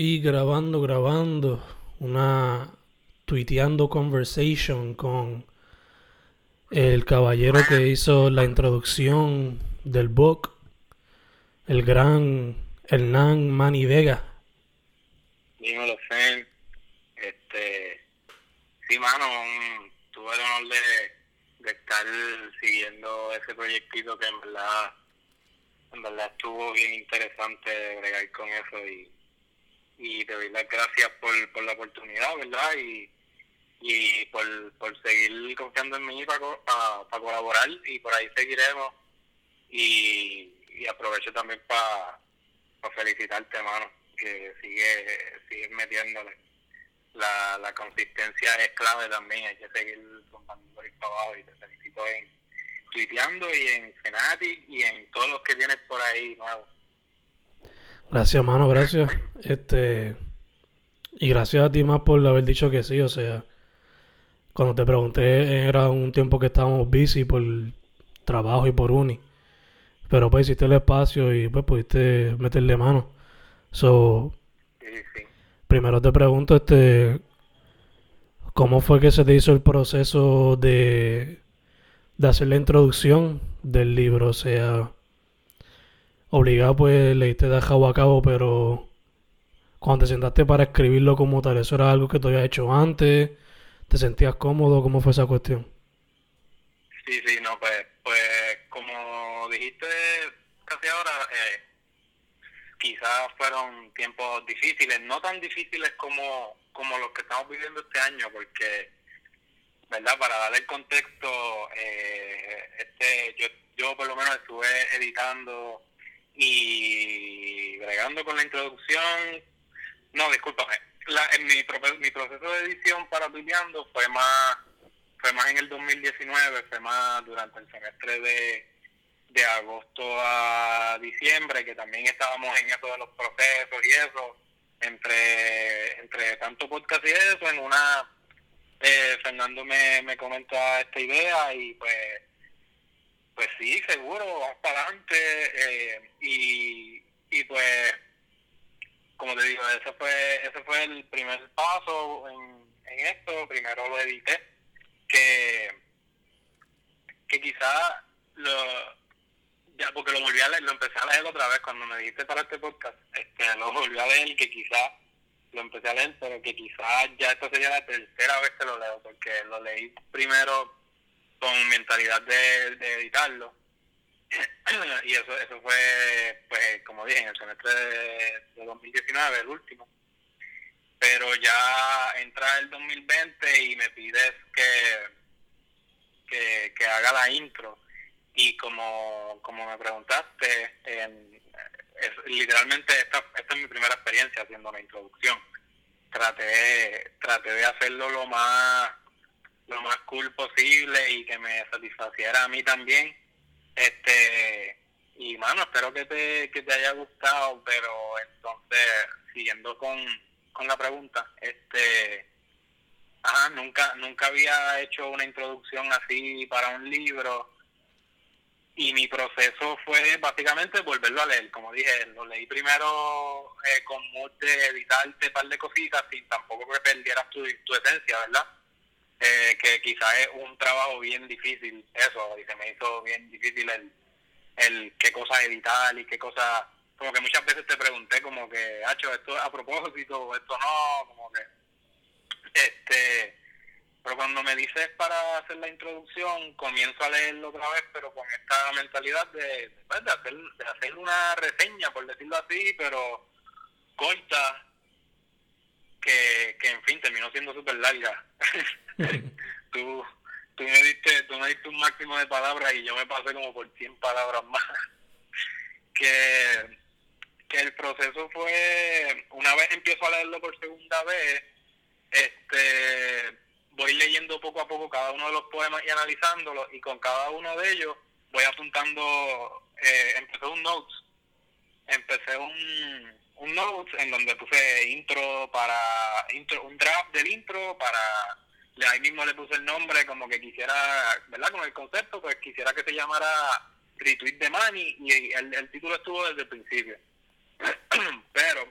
Y grabando, grabando, una tuiteando conversation con el caballero que hizo la introducción del book, el gran Hernán Mani Vega. Dímelo, Fen. Este, sí, mano, tuve el honor de, de estar siguiendo ese proyectito que en verdad estuvo bien interesante bregar con eso y, y te doy las gracias por, por la oportunidad, ¿verdad? Y, y por, por seguir confiando en mí para, para, colaborar y por ahí seguiremos y, y aprovecho también para felicitarte, hermano, que sigue, sigue metiéndole. La, la consistencia es clave también, hay que seguir contando por para abajo y te felicito en tuiteando y en Senati y en todos los que tienes por ahí nuevos. Gracias, mano, gracias. Este y gracias a ti más por haber dicho que sí, o sea, cuando te pregunté era un tiempo que estábamos busy por trabajo y por uni. Pero pues hiciste el espacio y pues pudiste meterle mano. So, primero te pregunto este ¿cómo fue que se te hizo el proceso de de hacer la introducción del libro. O sea, obligado pues leíste de a cabo, pero cuando te sentaste para escribirlo como tal, ¿eso era algo que te había hecho antes? ¿Te sentías cómodo? ¿Cómo fue esa cuestión? Sí, sí, no, pues, pues como dijiste casi ahora, eh, quizás fueron tiempos difíciles, no tan difíciles como, como los que estamos viviendo este año, porque ¿verdad? Para darle el contexto, eh, este, yo, yo por lo menos estuve editando y bregando con la introducción. No, discúlpame. La, en mi, mi proceso de edición para Tuiteando fue más fue más en el 2019, fue más durante el semestre de, de agosto a diciembre, que también estábamos en eso de los procesos y eso, entre, entre tanto podcast y eso, en una eh, Fernando me, me comenta esta idea y pues pues sí, seguro, vamos para adelante eh, y, y pues como te digo, ese fue ese fue el primer paso en, en esto, primero lo edité, que, que quizá lo ya porque lo volví a leer, lo empecé a leer otra vez cuando me dijiste para este podcast, este lo volví a leer que quizá lo empecé a leer, pero que quizás ya esta sería la tercera vez que lo leo, porque lo leí primero con mentalidad de, editarlo. y eso eso fue, pues, como dije, en el semestre de, 2019, el último. Pero ya entra el 2020 y me pides que, que, que haga la intro. Y como, como me preguntaste, en, literalmente esta, esta es mi primera experiencia haciendo la introducción. Traté, traté de hacerlo lo más lo más cool posible y que me satisfaciera a mí también. Este y mano, espero que te, que te haya gustado, pero entonces siguiendo con, con la pregunta, este ajá, nunca nunca había hecho una introducción así para un libro y mi proceso fue básicamente volverlo a leer. Como dije, lo leí primero eh, con mood de editarte un par de cositas sin tampoco que perdieras tu, tu esencia, ¿verdad? Eh, que quizás es un trabajo bien difícil eso, y se me hizo bien difícil el, el qué cosas editar y qué cosas... Como que muchas veces te pregunté como que, hacho, esto a propósito, esto no, como que... este pero cuando me dices para hacer la introducción, comienzo a leerlo otra vez, pero con esta mentalidad de, pues, de, hacer, de una reseña, por decirlo así, pero corta, que, que en fin terminó siendo súper larga. tú, tú, me diste, tú me diste un máximo de palabras y yo me pasé como por 100 palabras más. que, que el proceso fue, una vez empiezo a leerlo por segunda vez, este voy leyendo poco a poco cada uno de los poemas y analizándolos y con cada uno de ellos voy apuntando, eh, empecé un notes, empecé un, un notes en donde puse intro para, intro, un draft del intro para, ahí mismo le puse el nombre como que quisiera, ¿verdad? Con el concepto, pues quisiera que se llamara Retweet de Money y el, el título estuvo desde el principio. Pero,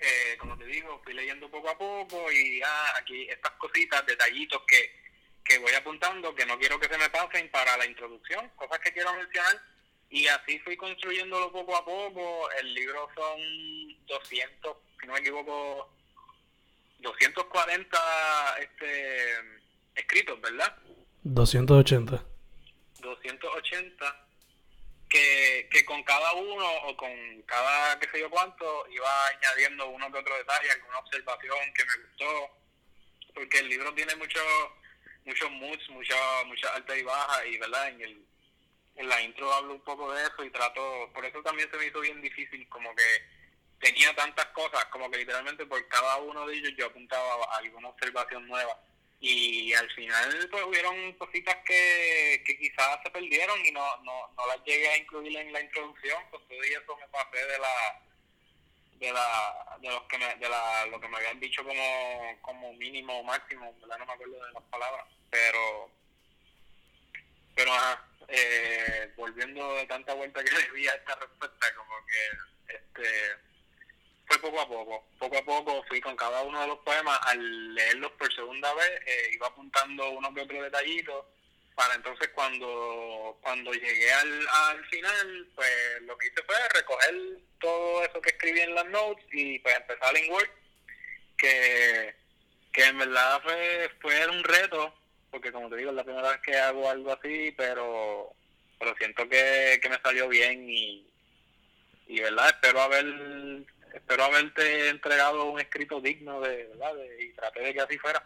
eh, libro, fui leyendo poco a poco y ah, aquí estas cositas, detallitos que, que voy apuntando, que no quiero que se me pasen para la introducción, cosas que quiero mencionar. Y así fui construyéndolo poco a poco. El libro son 200, si no me equivoco, 240 este, escritos, ¿verdad? 280. 280 que, que con cada uno o con cada qué sé yo cuánto iba añadiendo uno que otro detalle, alguna observación que me gustó, porque el libro tiene muchos muchos moods, muchas mucha altas y bajas y verdad en el en la intro hablo un poco de eso y trato, por eso también se me hizo bien difícil, como que tenía tantas cosas, como que literalmente por cada uno de ellos yo apuntaba alguna observación nueva y al final pues hubieron cositas que, que quizás se perdieron y no, no, no las llegué a incluir en la introducción, con todo eso me pasé de la de la de los que me, de la, lo que me habían dicho como, como mínimo o máximo, ¿verdad? no me acuerdo de las palabras, pero pero eh, volviendo de tanta vuelta que le di a esta respuesta, como que este fue poco a poco. Poco a poco fui con cada uno de los poemas, al leerlos por segunda vez, eh, iba apuntando unos que otros detallitos, para entonces cuando, cuando llegué al, al final, pues lo que hice fue recoger todo eso que escribí en las notes y pues empezar en Word, que, que en verdad fue, fue un reto, porque como te digo, es la primera vez que hago algo así, pero, pero siento que, que me salió bien y, y verdad, espero haber espero haberte entregado un escrito digno de, ¿verdad? y traté de que así fuera.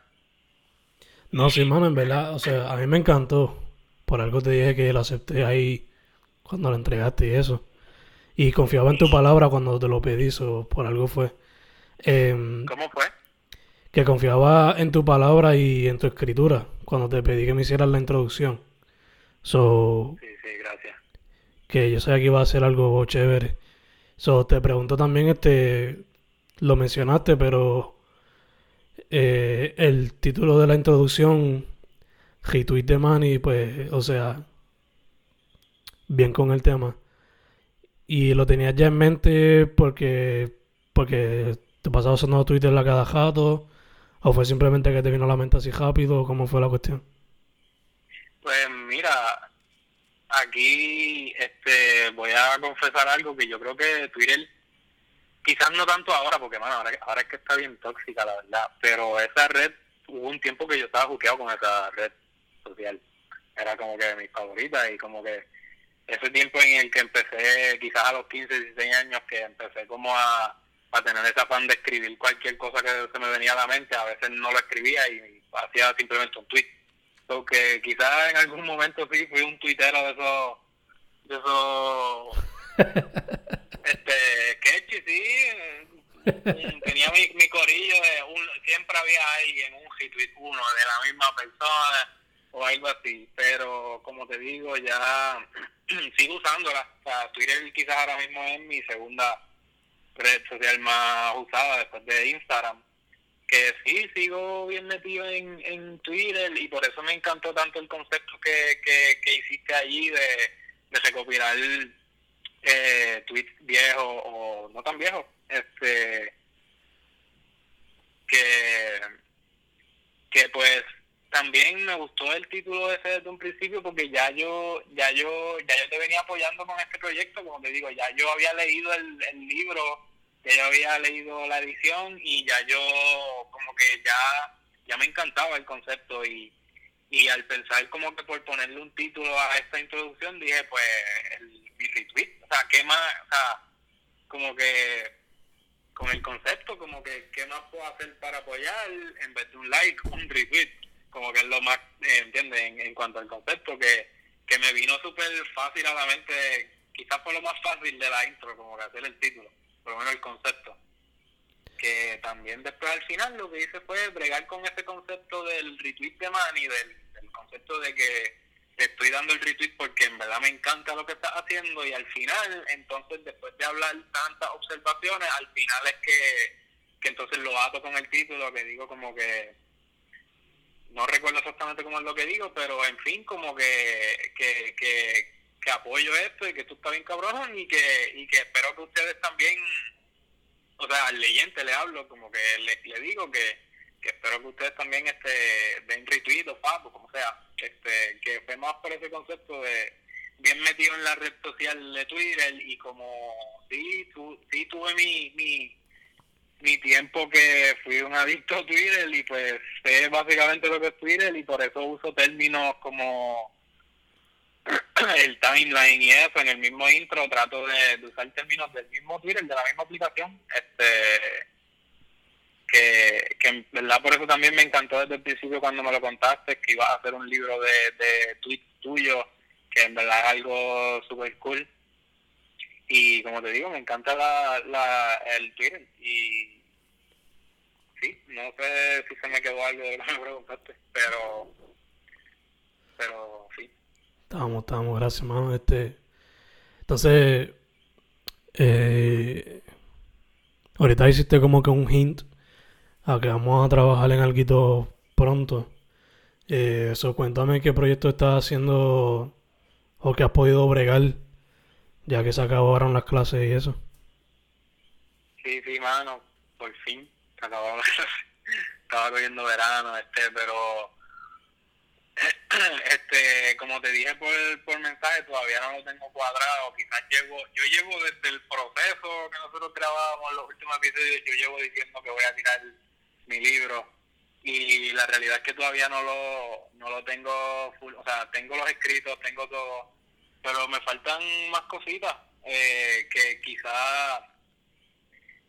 No, sí, mano, en verdad, o sea, a mí me encantó. Por algo te dije que lo acepté ahí cuando lo entregaste y eso. Y confiaba en tu palabra cuando te lo pedí, o por algo fue. Em, ¿Cómo fue? Que confiaba en tu palabra y en tu escritura cuando te pedí que me hicieras la introducción. So, sí, sí, gracias. Que yo sabía que iba a ser algo chévere. So, te pregunto también, este, lo mencionaste, pero eh, el título de la introducción, Retweet de Money, pues, o sea, bien con el tema. Y lo tenías ya en mente porque, porque te pasaba usando Twitter la cada jato, o fue simplemente que te vino a la mente así rápido, ¿cómo fue la cuestión? Pues mira, aquí este voy a confesar algo que yo creo que Twitter quizás no tanto ahora porque bueno, ahora, es que está bien tóxica la verdad pero esa red hubo un tiempo que yo estaba juqueado con esa red social. Era como que mi favorita y como que ese tiempo en el que empecé quizás a los 15, 16 años que empecé como a, a tener ese afán de escribir cualquier cosa que se me venía a la mente a veces no lo escribía y hacía simplemente un tweet porque quizás en algún momento sí fui un tuitero de esos, de esos, este, sketchy, sí. Tenía mi, mi corillo de un, siempre había alguien, un retweet uno de la misma persona o algo así, pero como te digo, ya sigo usándola. O sea, Twitter quizás ahora mismo es mi segunda red social más usada después de Instagram que sí, sigo bien metido en, en Twitter y por eso me encantó tanto el concepto que, que, hiciste allí de, de recopilar eh, tweets viejos o no tan viejos, este que, que pues también me gustó el título ese desde un principio porque ya yo ya yo ya yo te venía apoyando con este proyecto. Como te digo ya yo había leído el, el libro ya yo había leído la edición y ya yo como que ya, ya me encantaba el concepto y, y al pensar como que por ponerle un título a esta introducción dije pues el, mi retweet, o sea, ¿qué más? O sea, como que con el concepto, como que qué más puedo hacer para apoyar en vez de un like, un retweet, como que es lo más, eh, ¿entiendes? En, en, cuanto al concepto, que, que me vino súper fácil a la mente, quizás por lo más fácil de la intro, como que hacer el título por lo menos el concepto. Que también después al final lo que hice fue bregar con ese concepto del retweet de Manny, del, concepto de que te estoy dando el retweet porque en verdad me encanta lo que estás haciendo y al final, entonces después de hablar tantas observaciones, al final es que, que entonces lo ato con el título, que digo como que no recuerdo exactamente cómo es lo que digo, pero en fin, como que, que, que, que apoyo esto y que tú estás bien cabrón y que, y que espero que ustedes también o sea, al leyente le hablo, como que le, le digo que, que espero que ustedes también este, den retweet o papo, como sea, este, que fue más por ese concepto de bien metido en la red social de Twitter y como sí, tu, sí tuve mi, mi, mi tiempo que fui un adicto a Twitter y pues sé básicamente lo que es Twitter y por eso uso términos como el timeline y eso en el mismo intro trato de, usar términos del mismo Twitter de la misma aplicación este que, que en verdad por eso también me encantó desde el principio cuando me lo contaste que ibas a hacer un libro de, de tweets tuyos que en verdad es algo super cool. Y como te digo me encanta la, la el Twitter y sí no sé si se me quedó algo de lo que me preguntaste pero pero sí Estamos, estamos, gracias, hermano. Este, entonces, eh, ahorita hiciste como que un hint a que vamos a trabajar en algo pronto. Eh, eso, cuéntame qué proyecto estás haciendo o que has podido bregar ya que se acabaron las clases y eso. Sí, sí, mano, por fin se acabaron las clases. Estaba cogiendo verano, este, pero este como te dije por, por mensaje todavía no lo tengo cuadrado. Quizás llevo yo llevo desde el proceso que nosotros grabábamos los últimos episodios yo llevo diciendo que voy a tirar mi libro. Y la realidad es que todavía no lo no lo tengo full, o sea tengo los escritos tengo todo. Pero me faltan más cositas eh, que quizás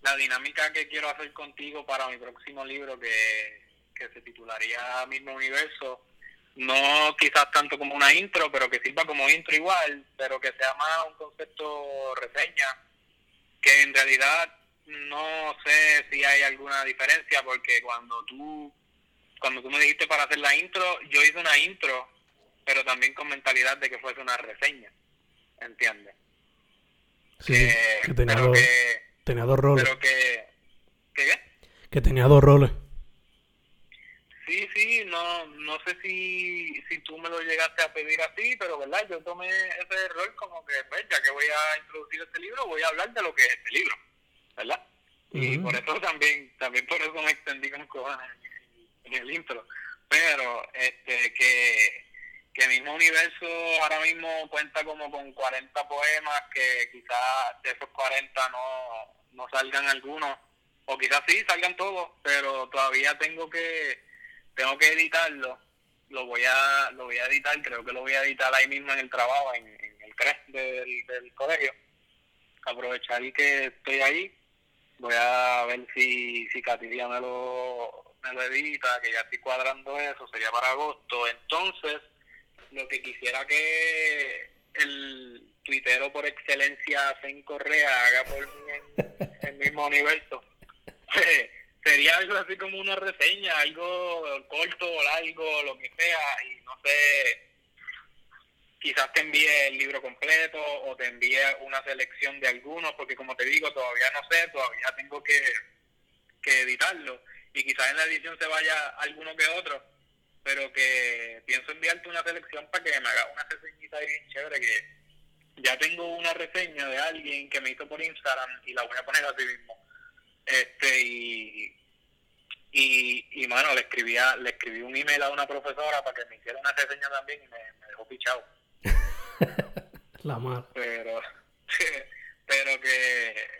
la dinámica que quiero hacer contigo para mi próximo libro que, que se titularía Mismo Universo no quizás tanto como una intro, pero que sirva como intro igual, pero que sea más un concepto reseña, que en realidad no sé si hay alguna diferencia, porque cuando tú, cuando tú me dijiste para hacer la intro, yo hice una intro, pero también con mentalidad de que fuese una reseña, ¿entiendes? Sí, que, tenía, dos, tenía dos roles. Pero que, ¿qué? Que tenía dos roles. Sí, sí, no no sé si, si tú me lo llegaste a pedir así, pero verdad, yo tomé ese error como que, pues, ya que voy a introducir este libro, voy a hablar de lo que es este libro, ¿verdad? Y por eso también, también por eso me extendí con cojones en, el intro. Pero, este, que, que mismo universo ahora mismo cuenta como con 40 poemas, que quizás de esos 40 no, no salgan algunos, o quizás sí salgan todos, pero todavía tengo que tengo que editarlo, lo voy a lo voy a editar, creo que lo voy a editar ahí mismo en el trabajo, en, el CRES del, del colegio. Aprovechar que estoy ahí, voy a ver si, si Catiria me lo, me lo edita, que ya estoy cuadrando eso, sería para agosto. Entonces, lo que quisiera que el tuitero por excelencia, en Correa, haga por mí el mismo universo, sería algo así como una reseña, algo corto o largo, lo que sea, y no sé, quizás te envíe el libro completo o te envíe una selección de algunos, porque como te digo, todavía no sé, todavía tengo que, que editarlo, y quizás en la edición se vaya alguno que otro, pero que pienso enviarte una selección para que me haga una reseñita bien chévere, que ya tengo una reseña de alguien que me hizo por Instagram y la voy a poner así mismo este y y, y mano le escribía le escribí un email a una profesora para que me hiciera una reseña también y me, dejó pichado la madre pero pero que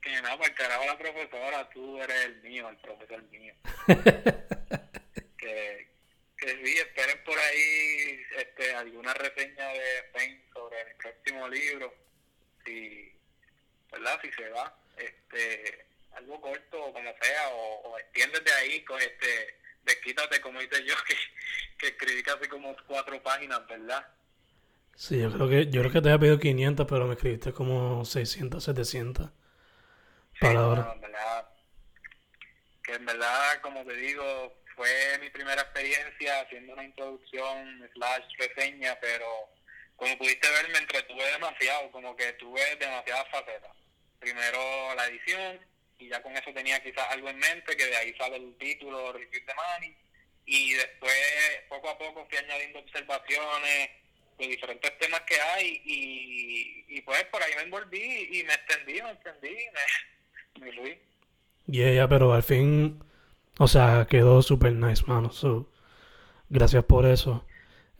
que no pues carajo la profesora tú eres el mío el profesor mío. Que que sí esperen por ahí este alguna reseña de Fen sobre el próximo libro. Si verdad si se va este algo corto como sea o, o extiéndete ahí con este desquítate como hice yo que, que escribí casi como cuatro páginas verdad sí yo creo que yo creo que te había pedido 500 pero me escribiste como 600 700 palabras en verdad, que en verdad como te digo fue mi primera experiencia haciendo una introducción slash reseña pero como pudiste ver me entretuve demasiado como que tuve demasiadas facetas. Primero la edición y ya con eso tenía quizás algo en mente, que de ahí sale el título Review the Money, y después poco a poco fui añadiendo observaciones de diferentes temas que hay y, y pues por ahí me envolví y me extendí, me extendí, me, Luis. Yeah, pero al fin, o sea, quedó super nice, mano. So, gracias por eso.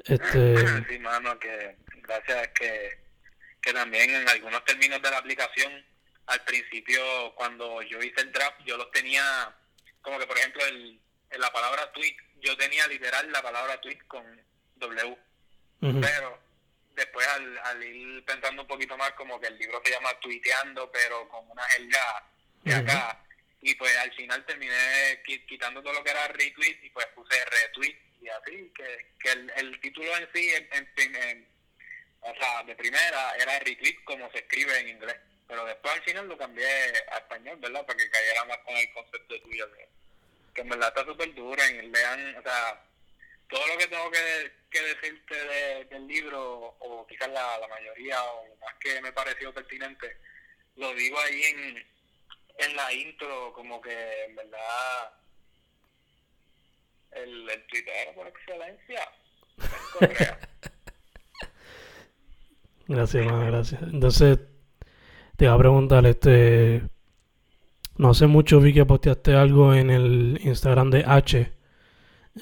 Este... Sí, mano, que gracias que, que también en algunos términos de la aplicación, al principio cuando yo hice el draft, yo los tenía, como que por ejemplo el, en la palabra tweet, yo tenía literal la palabra tweet con W. Pero después al, al, ir pensando un poquito más, como que el libro se llama Tuiteando, pero con una jerga de acá. Y pues al final terminé quitando todo lo que era retweet y pues puse retweet y así, que, que el, el título en sí, en, o sea, de primera era retweet como se escribe en inglés. Pero después al final lo cambié a español, ¿verdad? Para que cayera más con el concepto tuyo, que, que en verdad está súper duro y lean, o sea, todo lo que tengo que, que decirte del libro, o quizás la, la mayoría, o más que me pareció pertinente, lo digo ahí en, en la intro, como que en verdad el, el Twitter por excelencia. gracias, man, gracias. Entonces, te iba a preguntar, este. No sé mucho, vi que posteaste algo en el Instagram de H.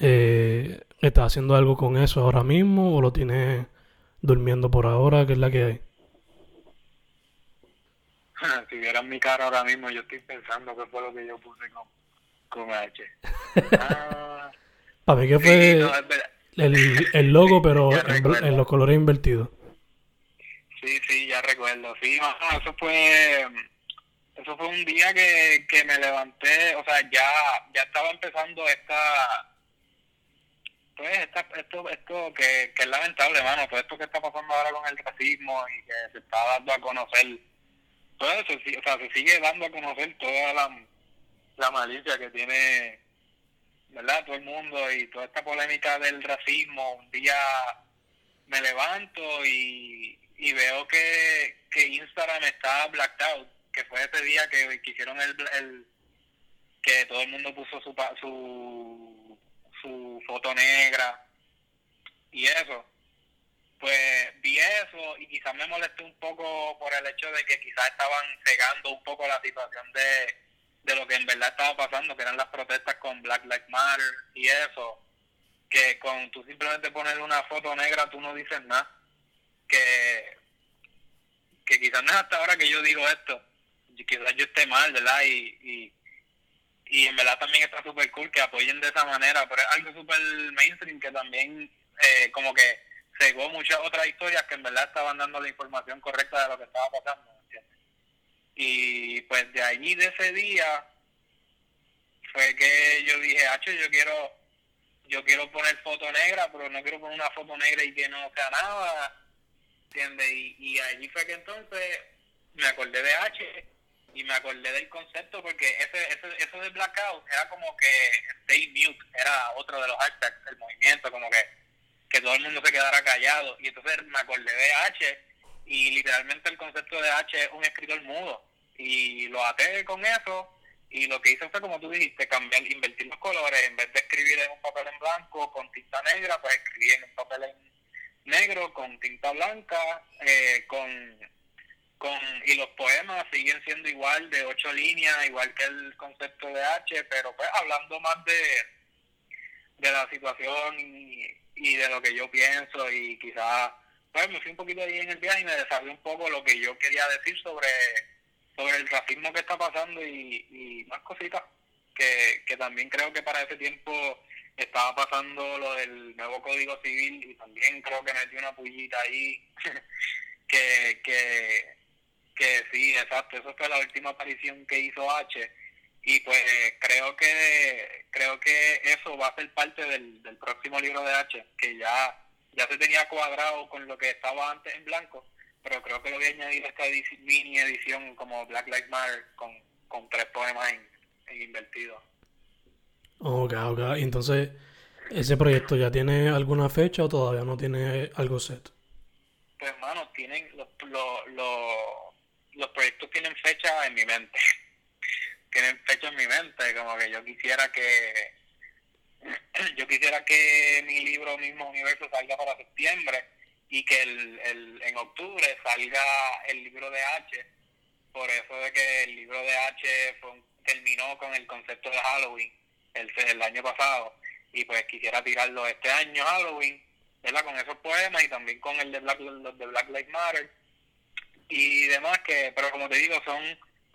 Eh, ¿Estás haciendo algo con eso ahora mismo o lo tienes durmiendo por ahora? ¿Qué es la que hay? si vieran mi cara ahora mismo, yo estoy pensando qué fue lo que yo puse con, con H. Ah, Para mí que fue el, el, logo, pero en, los colores invertidos. Sí, sí, ya recuerdo. Sí, eso fue eso fue un día que, que me levanté, o sea, ya ya estaba empezando esta pues esta, esto esto que, que es lamentable, mano, todo esto que está pasando ahora con el racismo y que se está dando a conocer todo eso, o sea, se sigue dando a conocer toda la, la malicia que tiene, ¿verdad? Todo el mundo y toda esta polémica del racismo. Un día me levanto y, y veo que, que Instagram está blacked out, que fue ese día que, que hicieron el, el que todo el mundo puso su, su, su foto negra y eso. Pues vi eso y quizás me molesté un poco por el hecho de que quizás estaban cegando un poco la situación de, de lo que en verdad estaba pasando, que eran las protestas con Black Lives Matter y eso, que con tú simplemente poner una foto negra tú no dices nada, que, que quizás no es hasta ahora que yo digo esto, quizás yo esté mal, ¿verdad? Y, y, y en verdad también está súper cool que apoyen de esa manera, pero es algo súper mainstream que también eh, como que cegó muchas otras historias que en verdad estaban dando la información correcta de lo que estaba pasando, Y pues de allí, de ese día, fue que yo dije, Hacho, yo quiero, yo quiero poner foto negra, pero no quiero poner una foto negra y que no sea nada, ¿entiendes? Y, y allí fue que entonces me acordé de H y me acordé del concepto porque ese, ese, eso de blackout era como que stay mute, era otro de los hashtags del movimiento, como que que todo el mundo se quedara callado. Y entonces me acordé de H y literalmente el concepto de H es un escritor mudo. Y lo até con eso y lo que hice fue, como tú dijiste, cambiar, invertir los colores. En vez de escribir en un papel en blanco con tinta negra, pues escribí en un papel en negro con tinta blanca, eh, con, con y los poemas siguen siendo igual de ocho líneas, igual que el concepto de H, pero pues hablando más de, de la situación y y de lo que yo pienso y quizás pues me fui un poquito ahí en el viaje y me desarrollé un poco lo que yo quería decir sobre sobre el racismo que está pasando y, y más cositas que, que también creo que para ese tiempo estaba pasando lo del nuevo código civil y también creo que metí una pullita ahí que, que, que sí, exacto, eso fue la última aparición que hizo H. Y pues creo que creo que eso va a ser parte del, del próximo libro de H que ya ya se tenía cuadrado con lo que estaba antes en blanco pero creo que lo voy a añadir a esta mini edición como Black Lives Matter con, con tres poemas en invertido ok ok. Entonces ese proyecto ya tiene alguna fecha o todavía no tiene algo set pues hermano tienen los, los, los, los proyectos tienen fecha en mi mente. Tienen fecha en mi mente, como que yo quisiera que yo quisiera que mi libro mismo universo salga para septiembre y que el, el, en octubre salga el libro de H. Por eso de que el libro de H terminó con el concepto de Halloween el, el año pasado y pues quisiera tirarlo este año Halloween, ¿verdad? Con esos poemas y también con el de Black, de Black Lives Matter y demás que, pero como te digo, son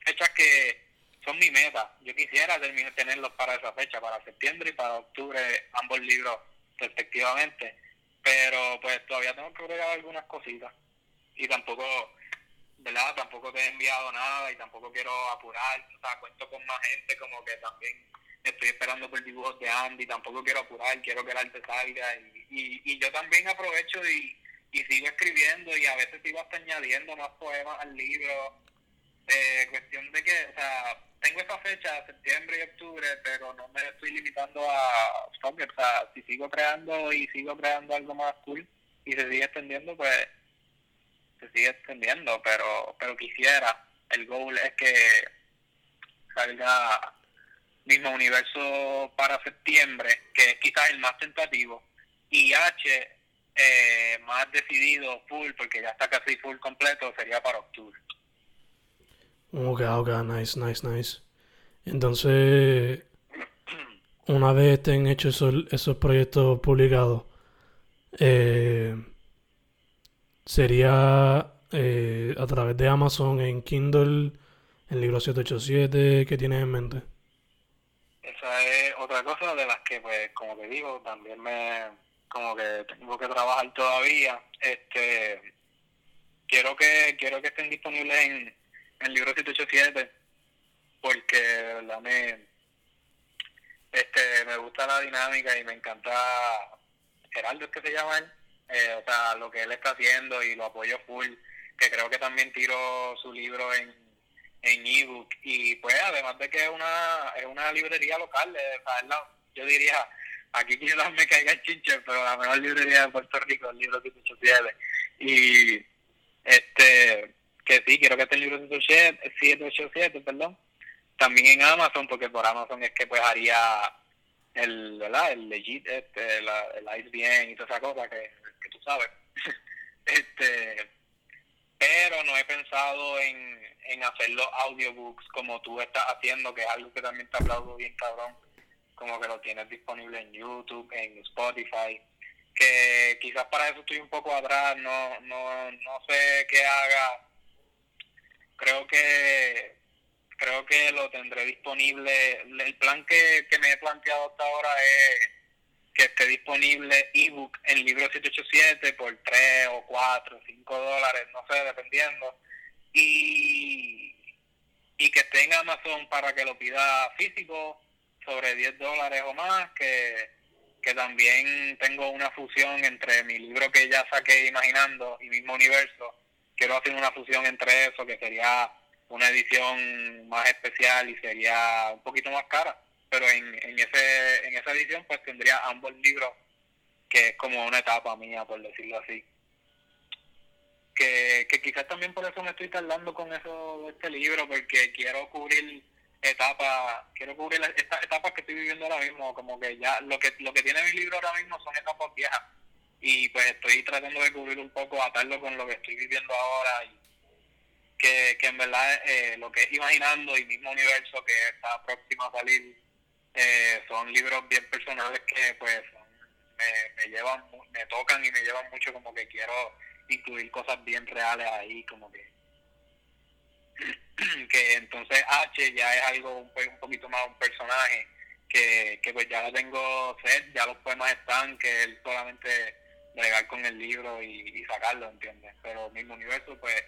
fechas que son mi meta. Yo quisiera tenerlos para esa fecha, para septiembre y para octubre, ambos libros respectivamente. Pero pues todavía tengo que agregar algunas cositas. Y tampoco, ¿verdad? Tampoco te he enviado nada y tampoco quiero apurar. O sea, cuento con más gente, como que también estoy esperando por dibujos de Andy. Tampoco quiero apurar, quiero que el arte salga. Y, y, y yo también aprovecho y, y sigo escribiendo y a veces sigo hasta añadiendo más poemas al libro. Eh, cuestión de que, o sea, tengo esa fecha, septiembre y octubre, pero no me estoy limitando a O sea, si sigo creando y sigo creando algo más cool y se sigue extendiendo, pues se sigue extendiendo, pero pero quisiera, el goal es que salga mismo universo para septiembre, que es quizás el más tentativo, y H eh, más decidido, full, porque ya está casi full completo, sería para octubre. Ok, ok, nice, nice, nice. Entonces, una vez estén hechos esos, esos proyectos publicados, eh, sería eh, a través de Amazon en Kindle, el libro 787, ¿qué tienes en mente? Esa es otra cosa de las que, pues, como te digo, también me, como que tengo que trabajar todavía. Este, quiero que, quiero que estén disponibles en, el libro 787, porque de me, este, me gusta la dinámica y me encanta Geraldo es que se llama él, eh, o sea, lo que él está haciendo y lo apoyo full, que creo que también tiró su libro en en ebook y pues además de que es una es una librería local, eh, yo diría aquí quizás me caiga el chinche, pero la mejor librería de Puerto Rico el libro 787 y este que sí, quiero que esté el libro 787, perdón, también en Amazon, porque por Amazon es que pues haría el, ¿verdad? El legit, este, el ISBN y toda esa cosa que, que tú sabes. este pero no he pensado en, en hacer los audiobooks como tú estás haciendo, que es algo que también te aplaudo bien cabrón, como que lo tienes disponible en YouTube, en Spotify, que quizás para eso estoy un poco atrás, no, no, no sé qué haga, creo que creo que lo tendré disponible, el plan que, que me he planteado hasta ahora es que esté disponible ebook en libro 787 por 3 o 4 o 5 dólares, no sé, dependiendo. Y, y que esté en Amazon para que lo pida físico sobre 10 dólares o más, que, que también tengo una fusión entre mi libro que ya saqué Imaginando y Mismo Universo. Quiero hacer una fusión entre eso, que sería una edición más especial y sería un poquito más cara pero en, en, ese, en esa edición pues tendría ambos libros, que es como una etapa mía, por decirlo así. Que, que quizás también por eso me estoy tardando con eso este libro, porque quiero cubrir etapas, quiero cubrir estas etapas que estoy viviendo ahora mismo, como que ya lo que lo que tiene mi libro ahora mismo son etapas viejas y pues estoy tratando de cubrir un poco, atarlo con lo que estoy viviendo ahora y que, que en verdad eh, lo que es imaginando y mismo universo que está próximo a salir eh, son libros bien personales que pues me, llevan, me tocan y me llevan mucho como que quiero incluir cosas bien reales ahí, como que que entonces H ya es algo un, un poquito más un personaje que, que pues ya lo tengo set, ya los poemas están, que él solamente bregar con el libro y, sacarlo, ¿entiendes? Pero mismo universo pues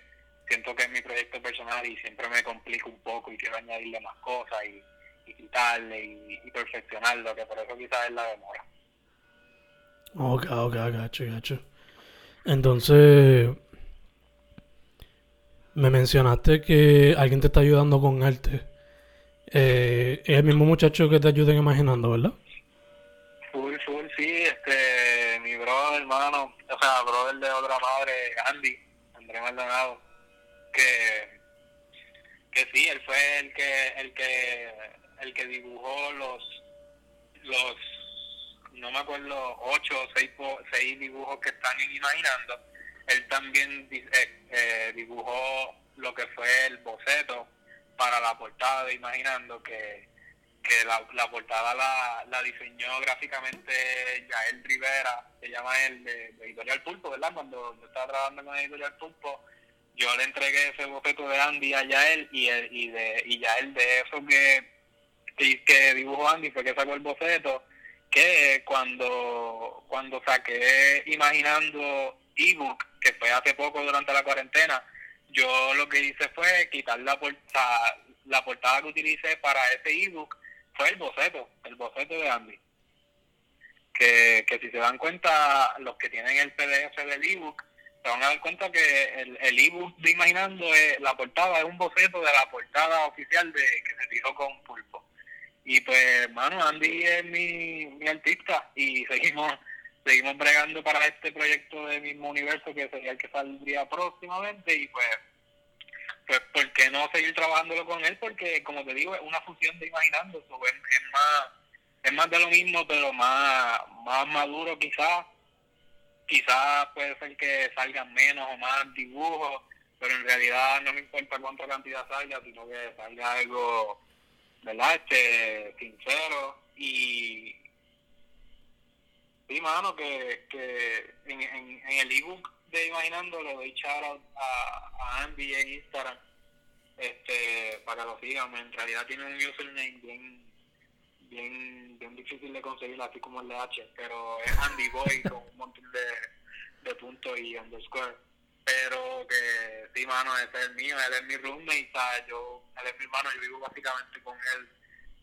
siento que es mi proyecto personal y siempre me complico un poco y quiero añadirle más cosas y y quitarle y, perfeccionarlo, que por eso quizás es la demora. Ok, ok, gacho, gacho. Entonces, me mencionaste que alguien te está ayudando con arte. Eh, es el mismo muchacho que te ayuda imaginando, ¿verdad? Full, full, sí. Este, mi brother, hermano, o sea, brother de otra madre, Andy, Andrés Maldonado, que, que sí, él fue el que, el que el que dibujó los, los no me acuerdo, ocho o seis, seis dibujos que están en Imaginando, él también eh, eh, dibujó lo que fue el boceto para la portada de Imaginando, que, que la, la portada la, la diseñó gráficamente Yael Rivera, se llama él, de, Editorial Pulpo, ¿verdad? Cuando yo estaba trabajando con Editorial Pulpo, yo le entregué ese boceto de Andy a Yael y, y, de, y Yael de eso que, que, dibujó Andy fue que sacó el boceto, que cuando, cuando saqué Imaginando ebook, que fue hace poco durante la cuarentena, yo lo que hice fue quitar la portada, la portada que utilicé para ese ebook fue el boceto, el boceto de Andy. Que, que si se dan cuenta, los que tienen el PDF del ebook, se van a dar cuenta que el, el ebook de Imaginando, es, la portada es un boceto de la portada oficial de que se tiró con Pulpo. Y pues, hermano, Andy es mi, mi artista y seguimos seguimos bregando para este proyecto de mismo universo que sería el que saldría próximamente y pues pues ¿por qué no seguir trabajándolo con él? Porque como te digo es una fusión de imaginando, es, más es más de lo mismo pero más más maduro quizás quizás puede ser que salgan menos o más dibujos pero en realidad no me importa cuánta cantidad salga sino que salga algo verdad este sincero y Sí, mano, que, que en, en, el ebook de Imaginando lo doy shout a, a Andy en Instagram este, para que lo sigan. En realidad tiene un username bien, bien, bien difícil de conseguir, así como el de H, pero es Andy Boy con un montón de, de puntos y underscore. Pero que sí, mano, ese es el mío, él es mi roommate, ¿sabes? Yo, él es mi hermano, yo vivo básicamente con él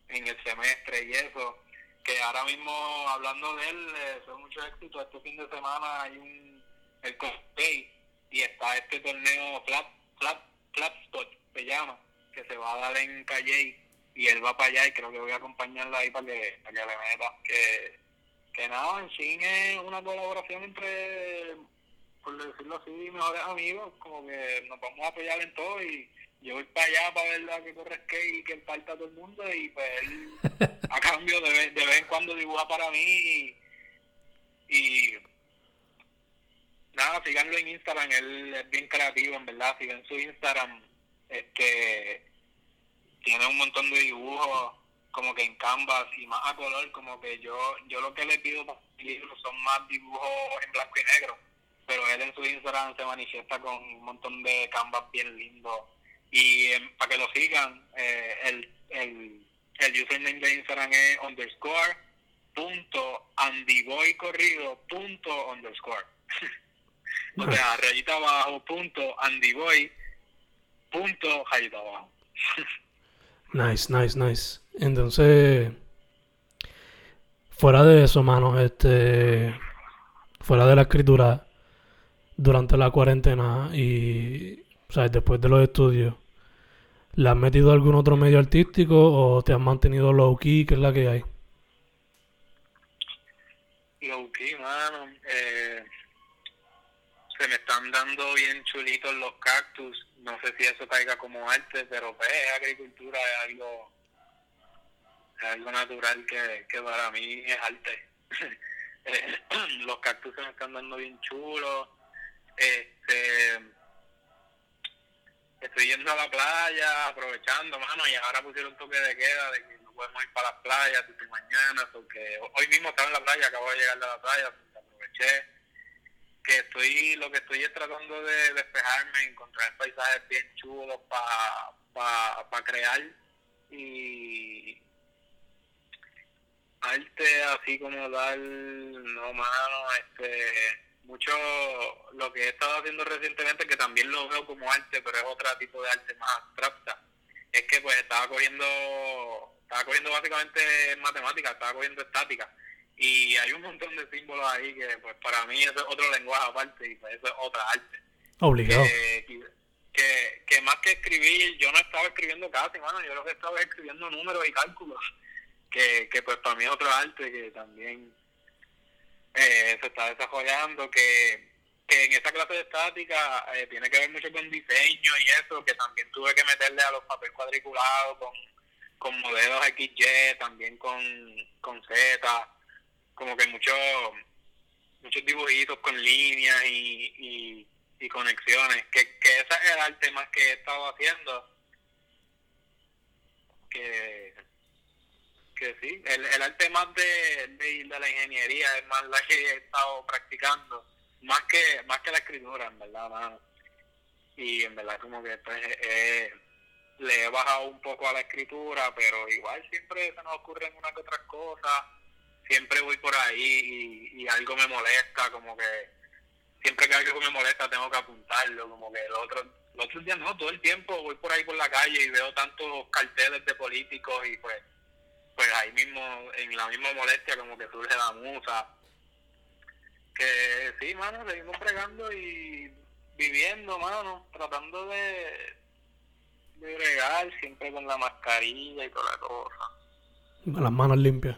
en el semestre y eso que ahora mismo hablando de él eh, fue mucho éxito este fin de semana hay un el cosplay y está este torneo flat flat flat spot se llama que se va a dar en Calle y él va para allá y creo que voy a acompañarla ahí para que, para que le meta que que nada en sí es una colaboración entre por decirlo así mejores amigos como que nos vamos a apoyar en todo y yo voy para allá para ver la que corre skate y que falta todo el mundo y pues él a cambio de, vez, de vez en cuando dibuja para mí y, nada, síganlo en Instagram, él es bien creativo en verdad, sigan su Instagram, este tiene un montón de dibujos como que en canvas y más a color, como que yo yo lo que le pido para libros son más dibujos en blanco y negro, pero él en su Instagram se manifiesta con un montón de canvas bien lindos y em, para que lo sigan, eh, el, el, el username de Instagram es underscore punto andyboy corrido punto underscore. o sea, rayita abajo punto andyboy punto rayita abajo. nice, nice, nice. Entonces, fuera de eso, mano, este, fuera de la escritura, durante la cuarentena y, sea, después de los estudios, ¿Le has metido algún otro medio artístico o te has mantenido low key? ¿Qué es la que hay? Low key, mano. Eh, se me están dando bien chulitos los cactus. No sé si eso caiga como arte, pero pues, es agricultura, es algo, es algo natural que, que para mí es arte. Eh, los cactus se me están dando bien chulos. Este estoy yendo a la playa, aprovechando, mano, y ahora pusieron toque de queda de que no podemos ir para las playas desde mañana, porque hoy mismo estaba en la playa, acabo de llegar de la playa, aproveché que estoy, lo que estoy es tratando de despejarme, encontrar paisajes bien chulos para pa, pa crear y arte así como tal, no mano, este mucho lo que he estado haciendo recientemente, que también lo veo como arte, pero es otro tipo de arte más abstracta, es que pues estaba cogiendo, estaba cogiendo básicamente matemáticas, estaba cogiendo estática, y hay un montón de símbolos ahí que pues para mí eso es otro lenguaje aparte, y pues eso es otra arte. Obligado. que, que más que escribir, yo no estaba escribiendo casi, mano, yo lo que estaba escribiendo números y cálculos, que, que pues para mí es otro arte que también eh, se está desarrollando, que, que en esta clase de estática eh, tiene que ver mucho con diseño y eso, que también tuve que meterle a los papeles cuadriculados con, con modelos XY, también con, con Z, como que muchos muchos dibujitos con líneas y, y, y conexiones, que, que ese es el arte más que he estado haciendo. Que, que sí, el, el arte más de, de, la ingeniería es más la que he estado practicando, más que más que la escritura, en verdad, Y en verdad como que pues, eh, le he bajado un poco a la escritura, pero igual siempre se nos ocurren una que otras cosas, siempre voy por ahí y, y algo me molesta, como que siempre que algo me molesta tengo que apuntarlo, como que el otro, los otros días no, todo el tiempo voy por ahí por la calle y veo tantos carteles de políticos y pues, pues ahí mismo, en la misma molestia como que surge la musa. Que sí, mano, seguimos pregando y viviendo, mano, tratando de, de bregar siempre con la mascarilla y toda la cosa. Con las manos limpias.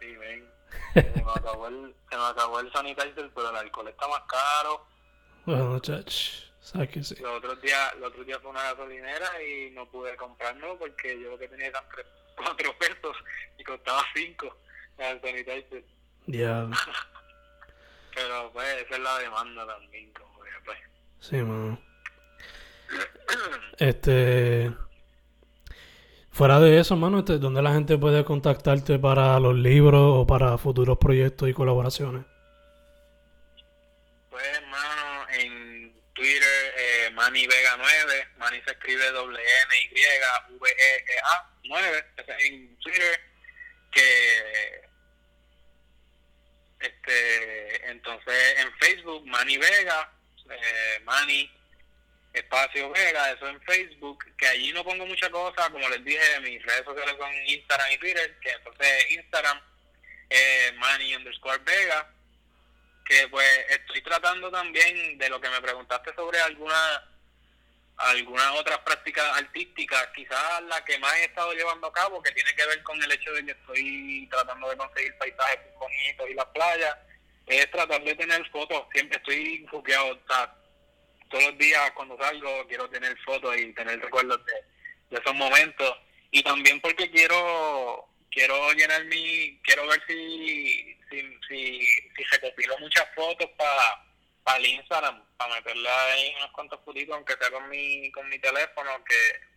Sí, ven. Se me acabó el, se me acabó el sanitizer, pero el alcohol está más caro. Bueno, chach, sabes que sí. Los otros días, los otros días fue una gasolinera y no pude comprarlo porque yo lo que tenía eran tres, cuatro pesos y costaba cinco el sanitizer. Ya. pero pues esa es la demanda también, como que pues. Sí, mano. Este. Fuera de eso, mano, este, ¿dónde la gente puede contactarte para los libros o para futuros proyectos y colaboraciones? Pues, mano, en Twitter, eh, Manny Vega 9, Manny se escribe doble N Y V E E A 9, en Twitter, que este, entonces en Facebook, Manny Vega, eh, Manny Espacio Vega, eso en Facebook, que allí no pongo muchas cosas, como les dije, mis redes sociales son Instagram y Twitter, que entonces Instagram, eh, Manny underscore Vega, que pues estoy tratando también de lo que me preguntaste sobre alguna algunas otras prácticas artísticas, quizás la que más he estado llevando a cabo, que tiene que ver con el hecho de que estoy tratando de conseguir paisajes bonitos y las playas, es tratar de tener fotos, siempre estoy enfoqueado, todos los días cuando salgo quiero tener fotos y tener recuerdos de, esos momentos. Y también porque quiero quiero llenar mi quiero ver si si si, si recopilo muchas fotos para para el Instagram para meterla ahí unos cuantos fotitos aunque sea con mi con mi teléfono que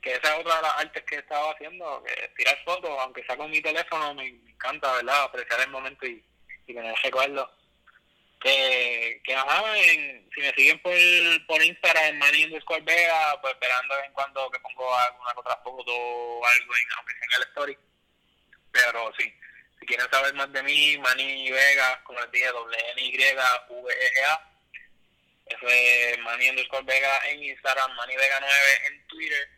que esa es otra de las artes que he estado haciendo que tirar fotos aunque sea con mi teléfono me, encanta verdad apreciar el momento y, y tener recuerdos que, que ajá, si me siguen por, por Instagram, Manny underscore Vega, pues esperando en cuando que pongo alguna otra foto o algo, en, aunque sea en el story. Pero sí, si quieren saber más de mí, Manny Vega, como les dije, doble N Y V E G A. Eso es Manny underscore Vega en Instagram, Manny Vega 9 en Twitter.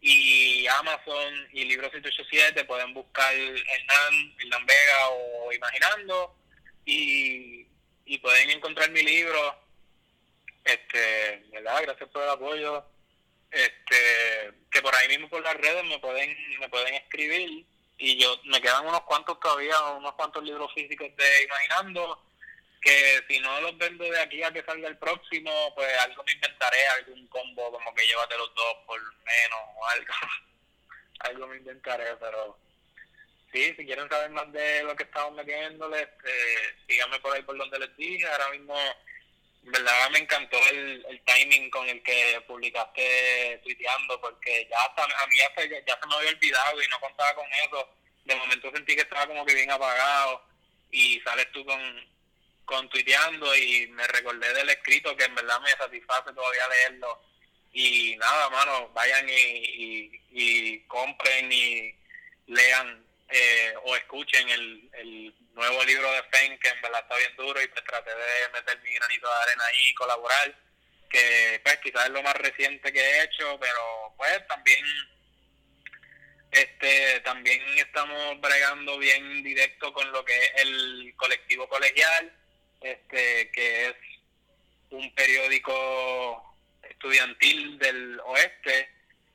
Y Amazon y Libro 787 pueden buscar Hernán, Hernán Vega o Imaginando. Y y pueden encontrar mi libro, este, ¿verdad? Gracias por el apoyo. Este, que por ahí mismo por las redes me pueden, me pueden escribir y yo me quedan unos cuantos todavía, unos cuantos libros físicos de Imaginando, que si no los vendo de aquí a que salga el próximo, pues algo me inventaré, algún combo como que llévate los dos por menos o algo. algo me inventaré, pero sí, si quieren saber más de lo que estamos metiéndole, este, síganme por ahí por donde les dije. Ahora mismo, verdad me encantó el, el timing con el que publicaste tuiteando, porque ya hasta, a mí ya se, ya se me había olvidado y no contaba con eso. De momento sentí que estaba como que bien apagado y sales tú con, con tuiteando y me recordé del escrito que en verdad me satisface todavía leerlo. Y nada, mano, vayan y, y, y compren y lean eh, o escuchen el, el nuevo libro de Fen, que en verdad está bien duro, y pues traté de meter mi granito de arena ahí y colaborar, que pues quizás es lo más reciente que he hecho, pero pues también este también estamos bregando bien directo con lo que es el colectivo colegial, este que es un periódico estudiantil del oeste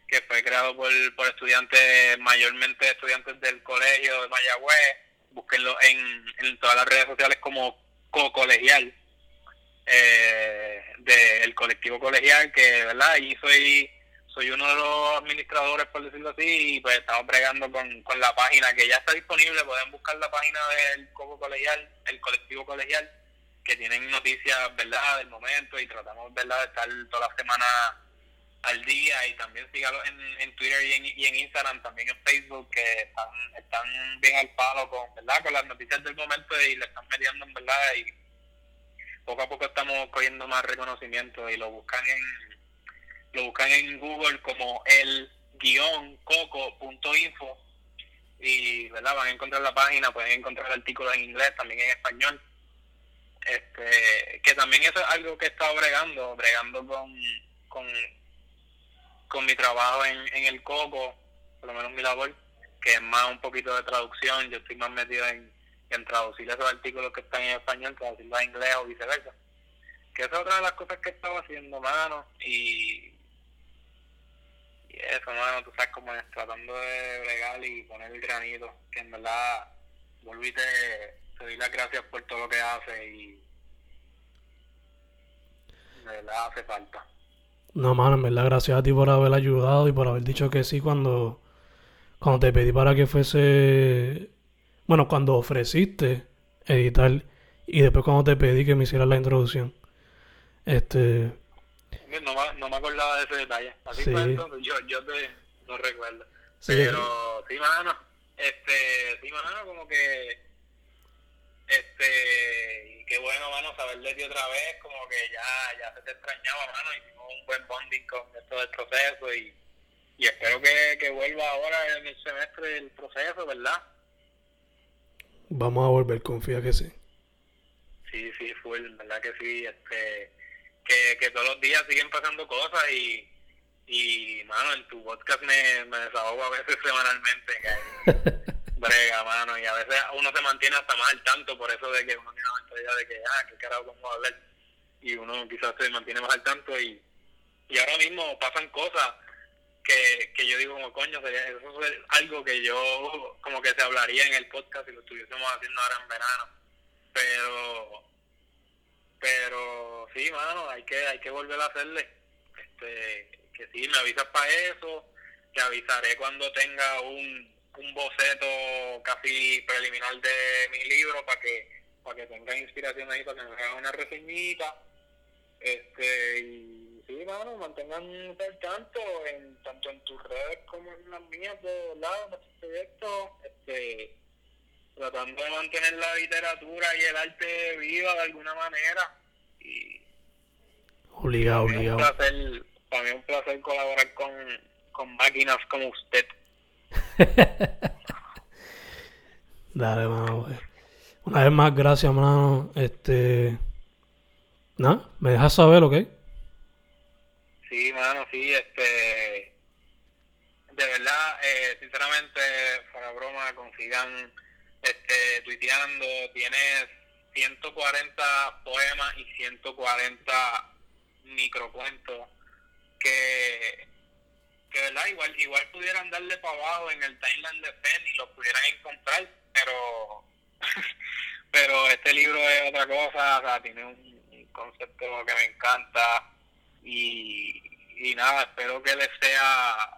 que fue creado por, por estudiantes, mayormente estudiantes del colegio de Mayagüez. Búsquenlo en, en todas las redes sociales como co-colegial, eh, del colectivo colegial, que, ¿verdad? Y soy soy uno de los administradores, por decirlo así, y pues estamos bregando con, con la página que ya está disponible. Pueden buscar la página del coco colegial, el colectivo colegial, que tienen noticias, ¿verdad?, del momento y tratamos, ¿verdad?, de estar toda la semana al día y también sígalos en, en Twitter y en, y en Instagram, también en Facebook, que están, están bien al palo con, ¿verdad?, con las noticias del momento y le están metiendo, en verdad, y poco a poco estamos cogiendo más reconocimiento y lo buscan en lo buscan en Google como el guion coco.info y verdad van a encontrar la página pueden encontrar artículos en inglés también en español. Este que también eso es algo que he estado bregando bregando con con, con mi trabajo en, en el coco por lo menos mi labor que es más un poquito de traducción yo estoy más metido en, en traducir esos artículos que están en español traducirlos a inglés o viceversa que esa es otra de las cosas que he estado haciendo mano y y eso, mano, tú sabes cómo es, tratando de bregar y poner el granito, que en verdad, volví te, doy las gracias por todo lo que hace y de verdad hace falta. No, mano, en verdad, gracias a ti por haber ayudado y por haber dicho que sí cuando, cuando te pedí para que fuese, bueno, cuando ofreciste editar y después cuando te pedí que me hicieras la introducción. Este, no, me- no me acordaba de ese detalle. Así Sí. entonces, yo, yo te, no recuerdo. Sí. Pero sí, mano, este, sí, mano, como que, este, y qué bueno, mano, saber de ti otra vez, como que ya, ya se te extrañaba, mano, hicimos un buen bonding con esto del proceso y, y espero que, que vuelva ahora en el semestre del proceso, ¿verdad? vamos a volver, confía que sí. Sí, sí, full, verdad que sí, este, que, que todos los días siguen pasando cosas y, y mano, en tu podcast me, me desahogo a veces semanalmente, que brega, mano, y a veces uno se mantiene hasta más al tanto, por eso de que uno tiene la mentalidad de que, ah, qué carajo, cómo hablar, y uno quizás se mantiene más al tanto y, y ahora mismo pasan cosas que, que yo digo como coño sería eso es algo que yo como que se hablaría en el podcast si lo estuviésemos haciendo ahora en verano pero pero sí mano hay que hay que volver a hacerle. Este que sí me avisas para eso te avisaré cuando tenga un un boceto casi preliminar de mi libro para que para que tenga inspiración ahí para que me haga una reseñita. Este y sí mano mantengan al tanto en tanto en tus redes como en las mías de lado nuestros proyectos este tratando de mantener la literatura y el arte viva de alguna manera. Y Obligado, obligado. para mí es un placer colaborar con, con máquinas como usted Dale, mano. pues. Una vez más, gracias, mano. Este. Nada, me dejas saber, ¿ok? Sí, mano, sí, este. De verdad, eh, sinceramente, para broma, consigan este, tuiteando. Tienes 140 poemas y 140 microcuentos que, que verdad, igual, igual pudieran darle para abajo en el timeline de Fen y los pudieran encontrar, pero. pero este libro es otra cosa, o sea, tiene un, un concepto que me encanta y, y nada, espero que les sea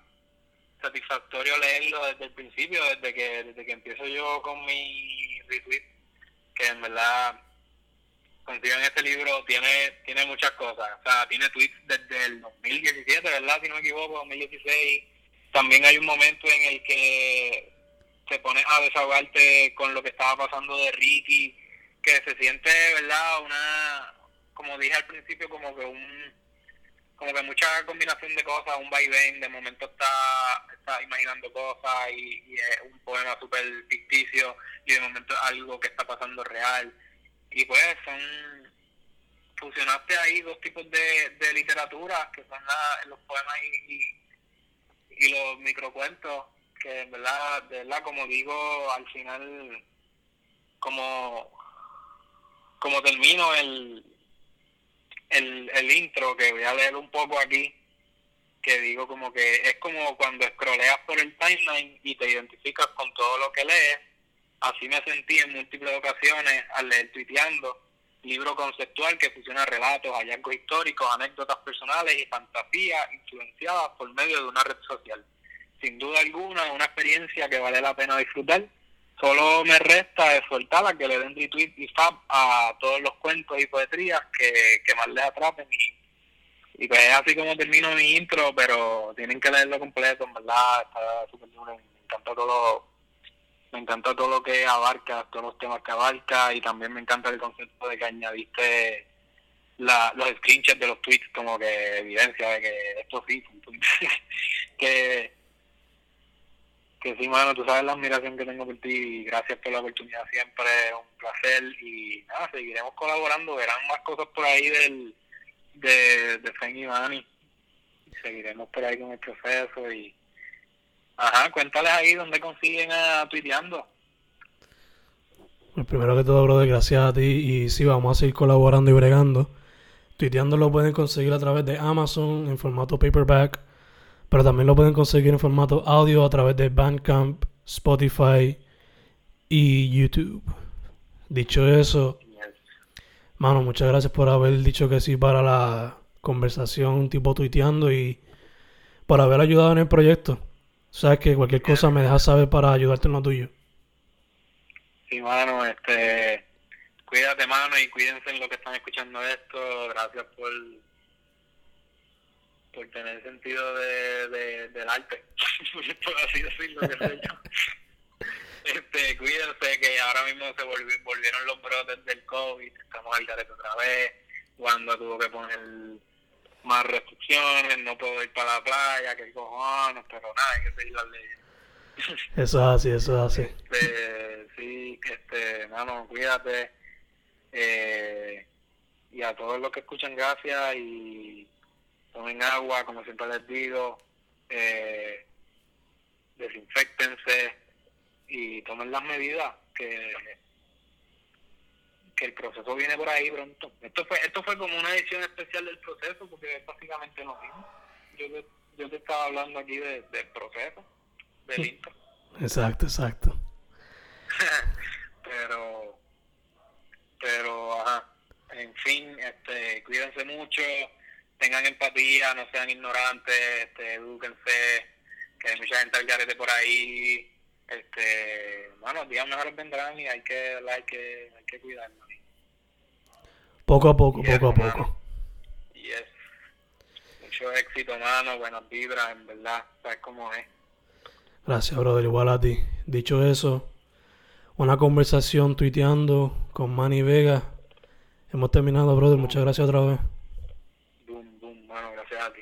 satisfactorio leerlo desde el principio, desde que desde que empiezo yo con mi retweet, que en verdad consigan este libro, tiene tiene muchas cosas, o sea, tiene tweets desde el 2017, ¿verdad? Si no me equivoco, 2016. También hay un momento en el que te pones a desahogarte con lo que estaba pasando de Ricky, que se siente, ¿verdad? Una, como dije al principio, como que un, como que mucha combinación de cosas, un vaivén, de momento está, está imaginando cosas y, y es un poema súper ficticio y de momento algo que está pasando real. Y pues son, fusionaste ahí dos tipos de, de literatura, que son la- los poemas y, y, y los microcuentos, que en verdad, de verdad, como digo, al final, como, como termino el, el, el intro, que voy a leer un poco aquí, que digo como que es como cuando scrolleas por el timeline y te identificas con todo lo que lees, así me sentí en múltiples ocasiones al leer tuiteando, libro conceptual que fusiona relatos, hallazgos históricos, anécdotas personales y fantasías influenciadas por medio de una red social. Sin duda alguna, una experiencia que vale la pena disfrutar, solo me resta de soltar que le den retweet y fab a todos los cuentos y poetrías que, que más les atrapen y, y pues es así como termino mi intro, pero tienen que leerlo completo, en verdad, está súper duro, me encanta todo me encanta todo lo que abarca, todos los temas que abarca y también me encanta el concepto de que añadiste la, los screenshots de los tweets como que evidencia de que esto sí, que que sí, mano, tú sabes la admiración que tengo por ti y gracias por la oportunidad siempre, un placer y nada, seguiremos colaborando, verán más cosas por ahí del de, de Fen y Manny. Seguiremos por ahí con el proceso y ajá, cuéntales ahí dónde consiguen a tuiteando. Pues primero que todo, brother, gracias a ti y sí, vamos a seguir colaborando y bregando. Tuiteando lo pueden conseguir a través de Amazon en formato paperback pero también lo pueden conseguir en formato audio a través de Bandcamp, Spotify y YouTube. Dicho eso, mano, muchas gracias por haber dicho que sí para la conversación tipo tuiteando y por haber ayudado en el proyecto. Sabes que cualquier cosa me dejas saber para ayudarte en lo tuyo. Sí, mano, este, cuídate, mano, y cuídense en lo que están escuchando esto. Gracias por por tener sentido de, de del arte, por así decirlo, que sé yo. Este, cuídense que ahora mismo se volvieron los brotes del COVID, estamos al garete otra vez, cuando tuvo que poner más restricciones, no puedo ir para la playa, que cojones, pero nada, hay que seguir las leyes. Eso es así, eso es así. Este, sí, este, mano, cuídate. Eh, y a todos los que escuchan, gracias y tomen agua, como siempre les digo, eh, desinfectense y tomen las medidas que que el proceso viene por ahí pronto. Esto fue esto fue como una edición especial del proceso porque básicamente no mismo. Yo te, yo te estaba hablando aquí de, del proceso, del intro. Exacto, exacto. pero pero ajá, en fin, este cuídense mucho tengan empatía, no sean ignorantes, este, edúquense, que hay mucha gente al garete por ahí, este, bueno, días mejores vendrán y hay que, hay que, hay que cuidarnos. Poco a poco, poco a poco. Yes. Mucho éxito, mano, buenas vibras, en verdad, sabes cómo es. Gracias, brother, igual a ti. Dicho eso, una conversación tuiteando con Manny Vega. Hemos terminado, brother. Muchas gracias otra vez. Bueno, gracias a ti.